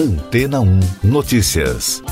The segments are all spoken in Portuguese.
Antena 1 Notícias.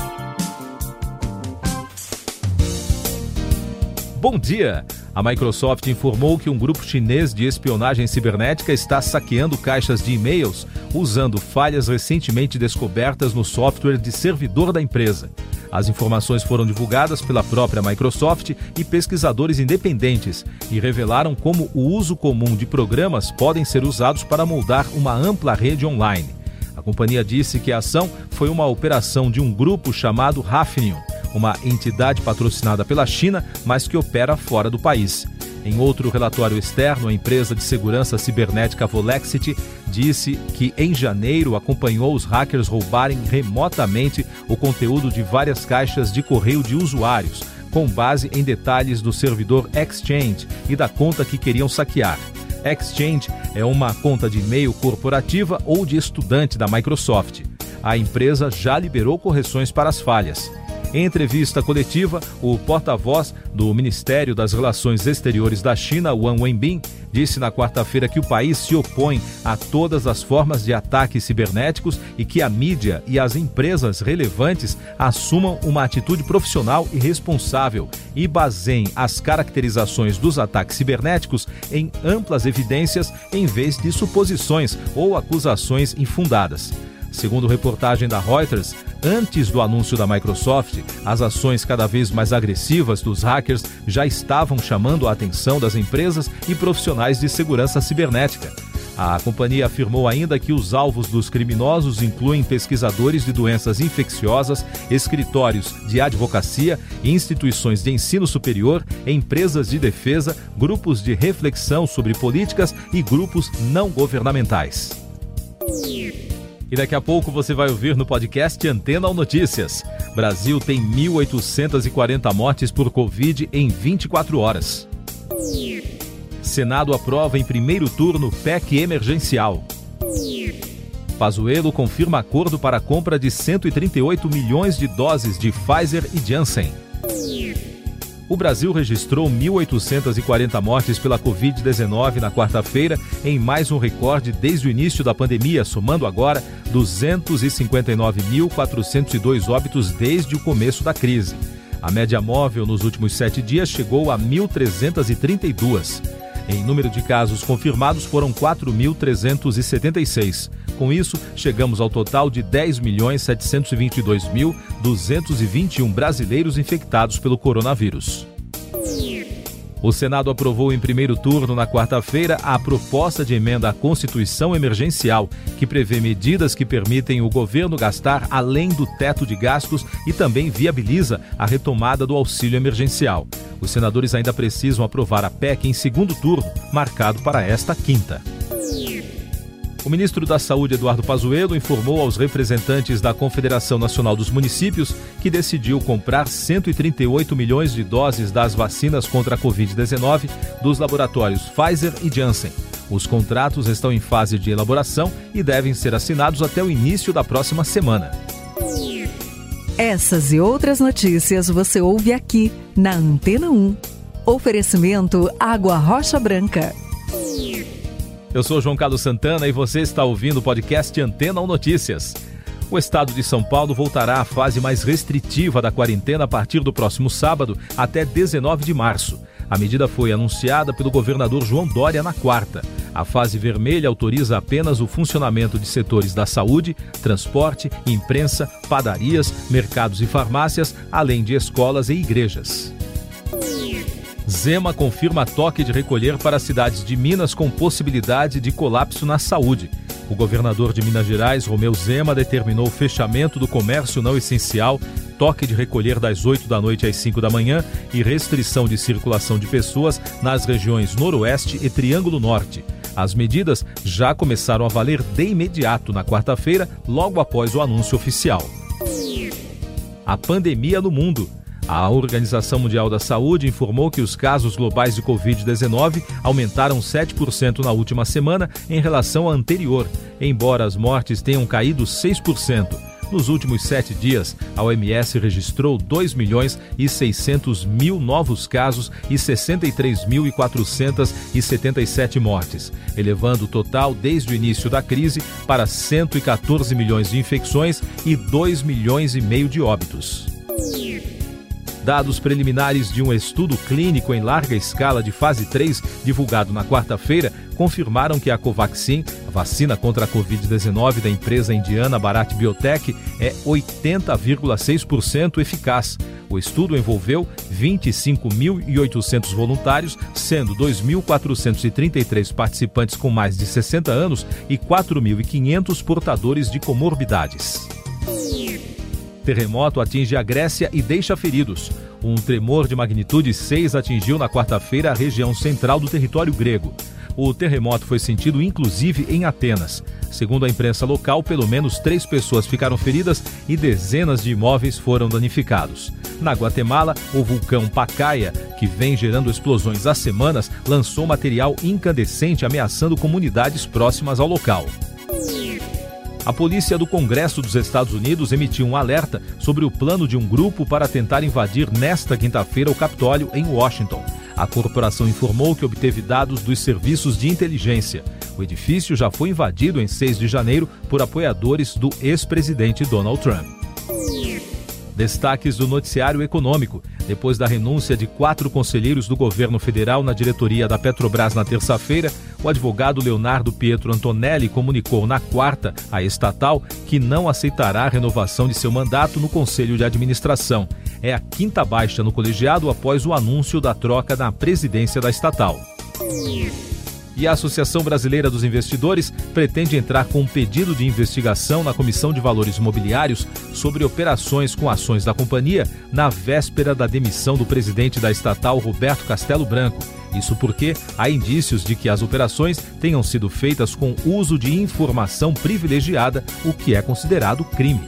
Bom dia! A Microsoft informou que um grupo chinês de espionagem cibernética está saqueando caixas de e-mails usando falhas recentemente descobertas no software de servidor da empresa. As informações foram divulgadas pela própria Microsoft e pesquisadores independentes e revelaram como o uso comum de programas podem ser usados para moldar uma ampla rede online. A companhia disse que a ação foi uma operação de um grupo chamado Hafnium, uma entidade patrocinada pela China, mas que opera fora do país. Em outro relatório externo, a empresa de segurança cibernética Volexity disse que em janeiro acompanhou os hackers roubarem remotamente o conteúdo de várias caixas de correio de usuários, com base em detalhes do servidor Exchange e da conta que queriam saquear. Exchange é uma conta de e-mail corporativa ou de estudante da Microsoft. A empresa já liberou correções para as falhas. Em entrevista coletiva, o porta-voz do Ministério das Relações Exteriores da China, Wang Wenbin, disse na quarta-feira que o país se opõe a todas as formas de ataques cibernéticos e que a mídia e as empresas relevantes assumam uma atitude profissional e responsável e baseiem as caracterizações dos ataques cibernéticos em amplas evidências em vez de suposições ou acusações infundadas. Segundo reportagem da Reuters, antes do anúncio da Microsoft, as ações cada vez mais agressivas dos hackers já estavam chamando a atenção das empresas e profissionais de segurança cibernética. A companhia afirmou ainda que os alvos dos criminosos incluem pesquisadores de doenças infecciosas, escritórios de advocacia, instituições de ensino superior, empresas de defesa, grupos de reflexão sobre políticas e grupos não governamentais. E daqui a pouco você vai ouvir no podcast Antena ou Notícias. Brasil tem 1.840 mortes por Covid em 24 horas. Senado aprova em primeiro turno PEC emergencial. Pazuello confirma acordo para a compra de 138 milhões de doses de Pfizer e Janssen o Brasil registrou 1.840 mortes pela Covid-19 na quarta-feira, em mais um recorde desde o início da pandemia, somando agora 259.402 óbitos desde o começo da crise. A média móvel nos últimos sete dias chegou a 1.332. Em número de casos confirmados foram 4.376. Com isso, chegamos ao total de 10.722.221 brasileiros infectados pelo coronavírus. O Senado aprovou em primeiro turno na quarta-feira a proposta de emenda à Constituição Emergencial, que prevê medidas que permitem o governo gastar além do teto de gastos e também viabiliza a retomada do auxílio emergencial. Os senadores ainda precisam aprovar a PEC em segundo turno, marcado para esta quinta. O ministro da Saúde, Eduardo Pazuello, informou aos representantes da Confederação Nacional dos Municípios que decidiu comprar 138 milhões de doses das vacinas contra a Covid-19 dos laboratórios Pfizer e Janssen. Os contratos estão em fase de elaboração e devem ser assinados até o início da próxima semana. Essas e outras notícias você ouve aqui na Antena 1. Oferecimento Água Rocha Branca. Eu sou João Carlos Santana e você está ouvindo o podcast Antena ou Notícias. O estado de São Paulo voltará à fase mais restritiva da quarentena a partir do próximo sábado até 19 de março. A medida foi anunciada pelo governador João Dória na quarta. A fase vermelha autoriza apenas o funcionamento de setores da saúde, transporte, imprensa, padarias, mercados e farmácias, além de escolas e igrejas. Zema confirma toque de recolher para cidades de Minas com possibilidade de colapso na saúde. O governador de Minas Gerais, Romeu Zema, determinou o fechamento do comércio não essencial, toque de recolher das 8 da noite às 5 da manhã e restrição de circulação de pessoas nas regiões Noroeste e Triângulo Norte. As medidas já começaram a valer de imediato na quarta-feira, logo após o anúncio oficial. A pandemia no mundo. A Organização Mundial da Saúde informou que os casos globais de Covid-19 aumentaram 7% na última semana em relação à anterior, embora as mortes tenham caído 6%. Nos últimos sete dias, a OMS registrou 2 milhões e 600 mil novos casos e 63.477 mortes, elevando o total desde o início da crise para 114 milhões de infecções e 2 milhões e meio de óbitos. Dados preliminares de um estudo clínico em larga escala de fase 3, divulgado na quarta-feira, confirmaram que a Covaxin, a vacina contra a Covid-19 da empresa indiana Bharat Biotech, é 80,6% eficaz. O estudo envolveu 25.800 voluntários, sendo 2.433 participantes com mais de 60 anos e 4.500 portadores de comorbidades. Terremoto atinge a Grécia e deixa feridos. Um tremor de magnitude 6 atingiu na quarta-feira a região central do território grego. O terremoto foi sentido inclusive em Atenas. Segundo a imprensa local, pelo menos três pessoas ficaram feridas e dezenas de imóveis foram danificados. Na Guatemala, o vulcão Pacaia, que vem gerando explosões há semanas, lançou material incandescente ameaçando comunidades próximas ao local. A polícia do Congresso dos Estados Unidos emitiu um alerta sobre o plano de um grupo para tentar invadir nesta quinta-feira o Capitólio em Washington. A corporação informou que obteve dados dos serviços de inteligência. O edifício já foi invadido em 6 de janeiro por apoiadores do ex-presidente Donald Trump. Destaques do noticiário econômico. Depois da renúncia de quatro conselheiros do governo federal na diretoria da Petrobras na terça-feira, o advogado Leonardo Pietro Antonelli comunicou na quarta à estatal que não aceitará a renovação de seu mandato no conselho de administração. É a quinta baixa no colegiado após o anúncio da troca na presidência da estatal e a Associação Brasileira dos Investidores pretende entrar com um pedido de investigação na Comissão de Valores Mobiliários sobre operações com ações da companhia na véspera da demissão do presidente da estatal, Roberto Castelo Branco. Isso porque há indícios de que as operações tenham sido feitas com uso de informação privilegiada, o que é considerado crime.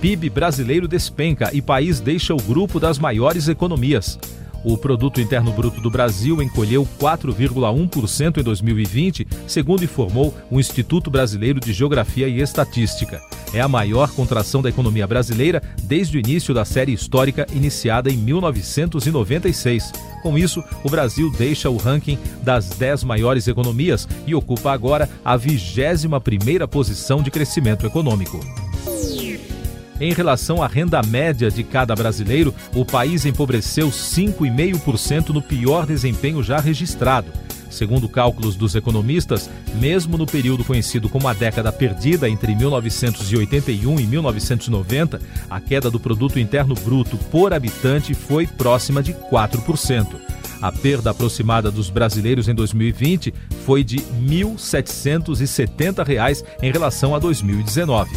PIB brasileiro despenca e país deixa o grupo das maiores economias. O produto interno bruto do Brasil encolheu 4,1% em 2020, segundo informou o Instituto Brasileiro de Geografia e Estatística. É a maior contração da economia brasileira desde o início da série histórica iniciada em 1996. Com isso, o Brasil deixa o ranking das 10 maiores economias e ocupa agora a 21ª posição de crescimento econômico. Em relação à renda média de cada brasileiro, o país empobreceu 5,5% no pior desempenho já registrado. Segundo cálculos dos economistas, mesmo no período conhecido como a década perdida entre 1981 e 1990, a queda do produto interno bruto por habitante foi próxima de 4%. A perda aproximada dos brasileiros em 2020 foi de R$ 1.770 em relação a 2019.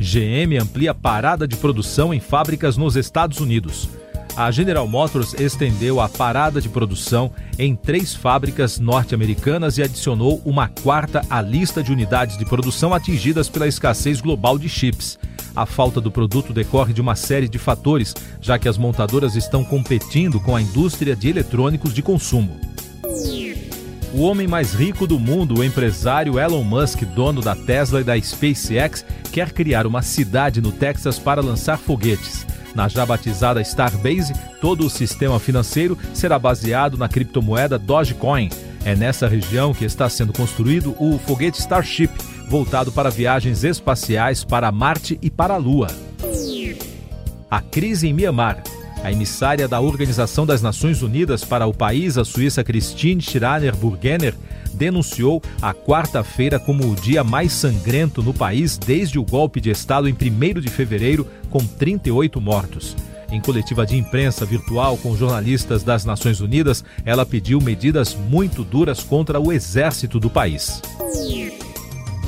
GM amplia parada de produção em fábricas nos Estados Unidos. A General Motors estendeu a parada de produção em três fábricas norte-americanas e adicionou uma quarta à lista de unidades de produção atingidas pela escassez global de chips. A falta do produto decorre de uma série de fatores, já que as montadoras estão competindo com a indústria de eletrônicos de consumo. O homem mais rico do mundo, o empresário Elon Musk, dono da Tesla e da SpaceX, quer criar uma cidade no Texas para lançar foguetes. Na já batizada Starbase, todo o sistema financeiro será baseado na criptomoeda Dogecoin. É nessa região que está sendo construído o foguete Starship, voltado para viagens espaciais para Marte e para a Lua. A crise em Mianmar. A emissária da Organização das Nações Unidas para o país, a suíça Christine Schraner Burgener, denunciou a quarta-feira como o dia mais sangrento no país desde o golpe de Estado em 1 de fevereiro, com 38 mortos. Em coletiva de imprensa virtual com jornalistas das Nações Unidas, ela pediu medidas muito duras contra o exército do país.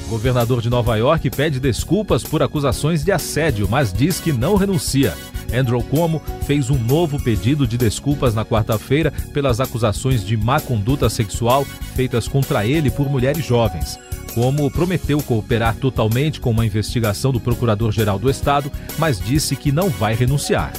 O governador de Nova York pede desculpas por acusações de assédio, mas diz que não renuncia. Andrew Cuomo fez um novo pedido de desculpas na quarta-feira pelas acusações de má conduta sexual feitas contra ele por mulheres jovens. Cuomo prometeu cooperar totalmente com uma investigação do Procurador-Geral do Estado, mas disse que não vai renunciar.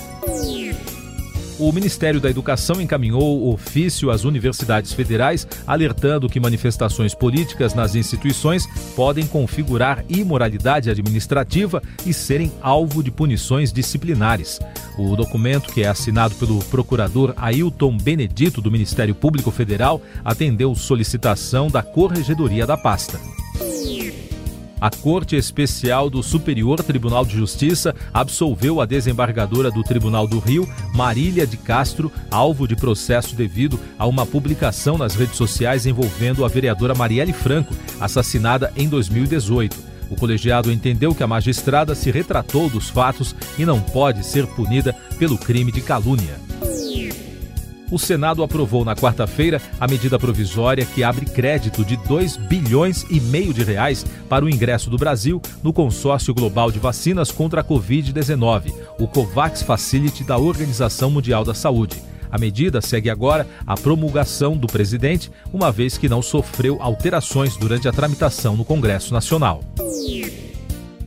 O Ministério da Educação encaminhou ofício às universidades federais alertando que manifestações políticas nas instituições podem configurar imoralidade administrativa e serem alvo de punições disciplinares. O documento, que é assinado pelo procurador Ailton Benedito do Ministério Público Federal, atendeu solicitação da Corregedoria da pasta a Corte Especial do Superior Tribunal de Justiça absolveu a desembargadora do Tribunal do Rio, Marília de Castro, alvo de processo devido a uma publicação nas redes sociais envolvendo a vereadora Marielle Franco, assassinada em 2018. O colegiado entendeu que a magistrada se retratou dos fatos e não pode ser punida pelo crime de calúnia o Senado aprovou na quarta-feira a medida provisória que abre crédito de 2 bilhões e meio de reais para o ingresso do Brasil no consórcio global de vacinas contra a Covid-19, o COVAX Facility da Organização Mundial da Saúde. A medida segue agora a promulgação do presidente, uma vez que não sofreu alterações durante a tramitação no Congresso Nacional.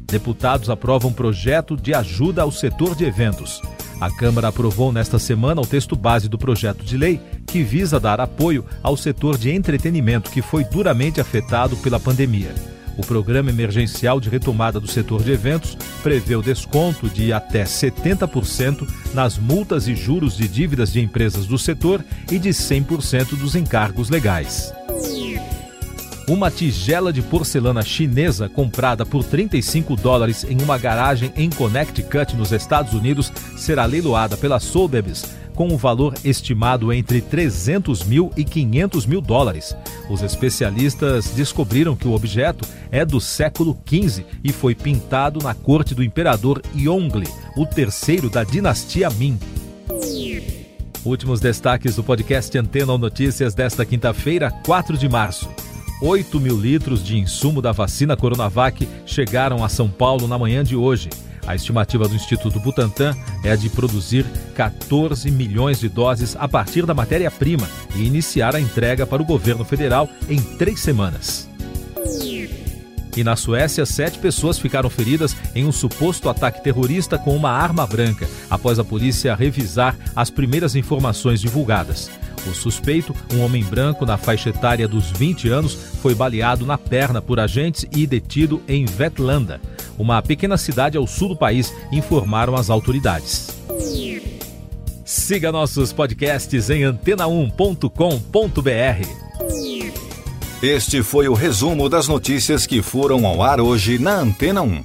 Deputados aprovam projeto de ajuda ao setor de eventos. A Câmara aprovou nesta semana o texto base do projeto de lei que visa dar apoio ao setor de entretenimento que foi duramente afetado pela pandemia. O Programa Emergencial de Retomada do Setor de Eventos prevê o desconto de até 70% nas multas e juros de dívidas de empresas do setor e de 100% dos encargos legais. Uma tigela de porcelana chinesa comprada por 35 dólares em uma garagem em Connecticut, nos Estados Unidos, será leiloada pela Sotheby's com um valor estimado entre 300 mil e 500 mil dólares. Os especialistas descobriram que o objeto é do século XV e foi pintado na corte do imperador Yongle, o terceiro da dinastia Ming. Últimos destaques do podcast Antena Notícias desta quinta-feira, 4 de março. 8 mil litros de insumo da vacina Coronavac chegaram a São Paulo na manhã de hoje. A estimativa do Instituto Butantan é de produzir 14 milhões de doses a partir da matéria-prima e iniciar a entrega para o governo federal em três semanas. E na Suécia, sete pessoas ficaram feridas em um suposto ataque terrorista com uma arma branca, após a polícia revisar as primeiras informações divulgadas. O suspeito, um homem branco na faixa etária dos 20 anos, foi baleado na perna por agentes e detido em Vetlanda, uma pequena cidade ao sul do país, informaram as autoridades. Siga nossos podcasts em antena1.com.br. Este foi o resumo das notícias que foram ao ar hoje na Antena 1.